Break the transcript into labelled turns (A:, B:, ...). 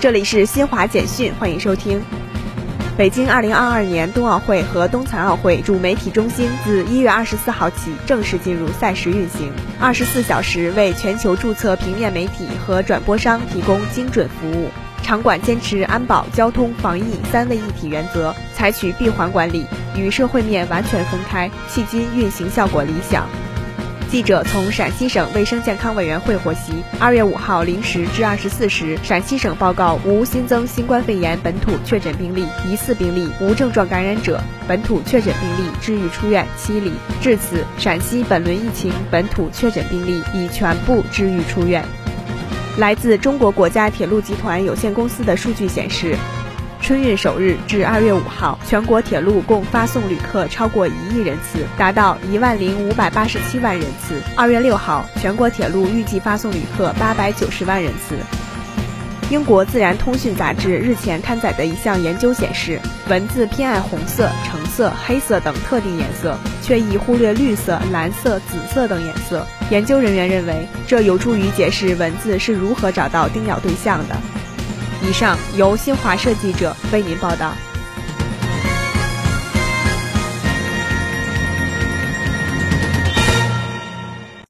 A: 这里是新华简讯，欢迎收听。北京2022年冬奥会和冬残奥会主媒体中心自1月24号起正式进入赛事运行，24小时为全球注册平面媒体和转播商提供精准服务。场馆坚持安保、交通、防疫三位一体原则，采取闭环管理，与社会面完全分开，迄今运行效果理想。记者从陕西省卫生健康委员会获悉，二月五号零时至二十四时，陕西省报告无新增新冠肺炎本土确诊病例、疑似病例、无症状感染者，本土确诊病例治愈出院七例。至此，陕西本轮疫情本土确诊病例已全部治愈出院。来自中国国家铁路集团有限公司的数据显示。春运首日至二月五号，全国铁路共发送旅客超过一亿人次，达到一万零五百八十七万人次。二月六号，全国铁路预计发送旅客八百九十万人次。英国自然通讯杂志日前刊载的一项研究显示，蚊子偏爱红色、橙色、黑色等特定颜色，却易忽略绿色、蓝色、紫色等颜色。研究人员认为，这有助于解释蚊子是如何找到叮咬对象的。以上由新华社记者为您报道。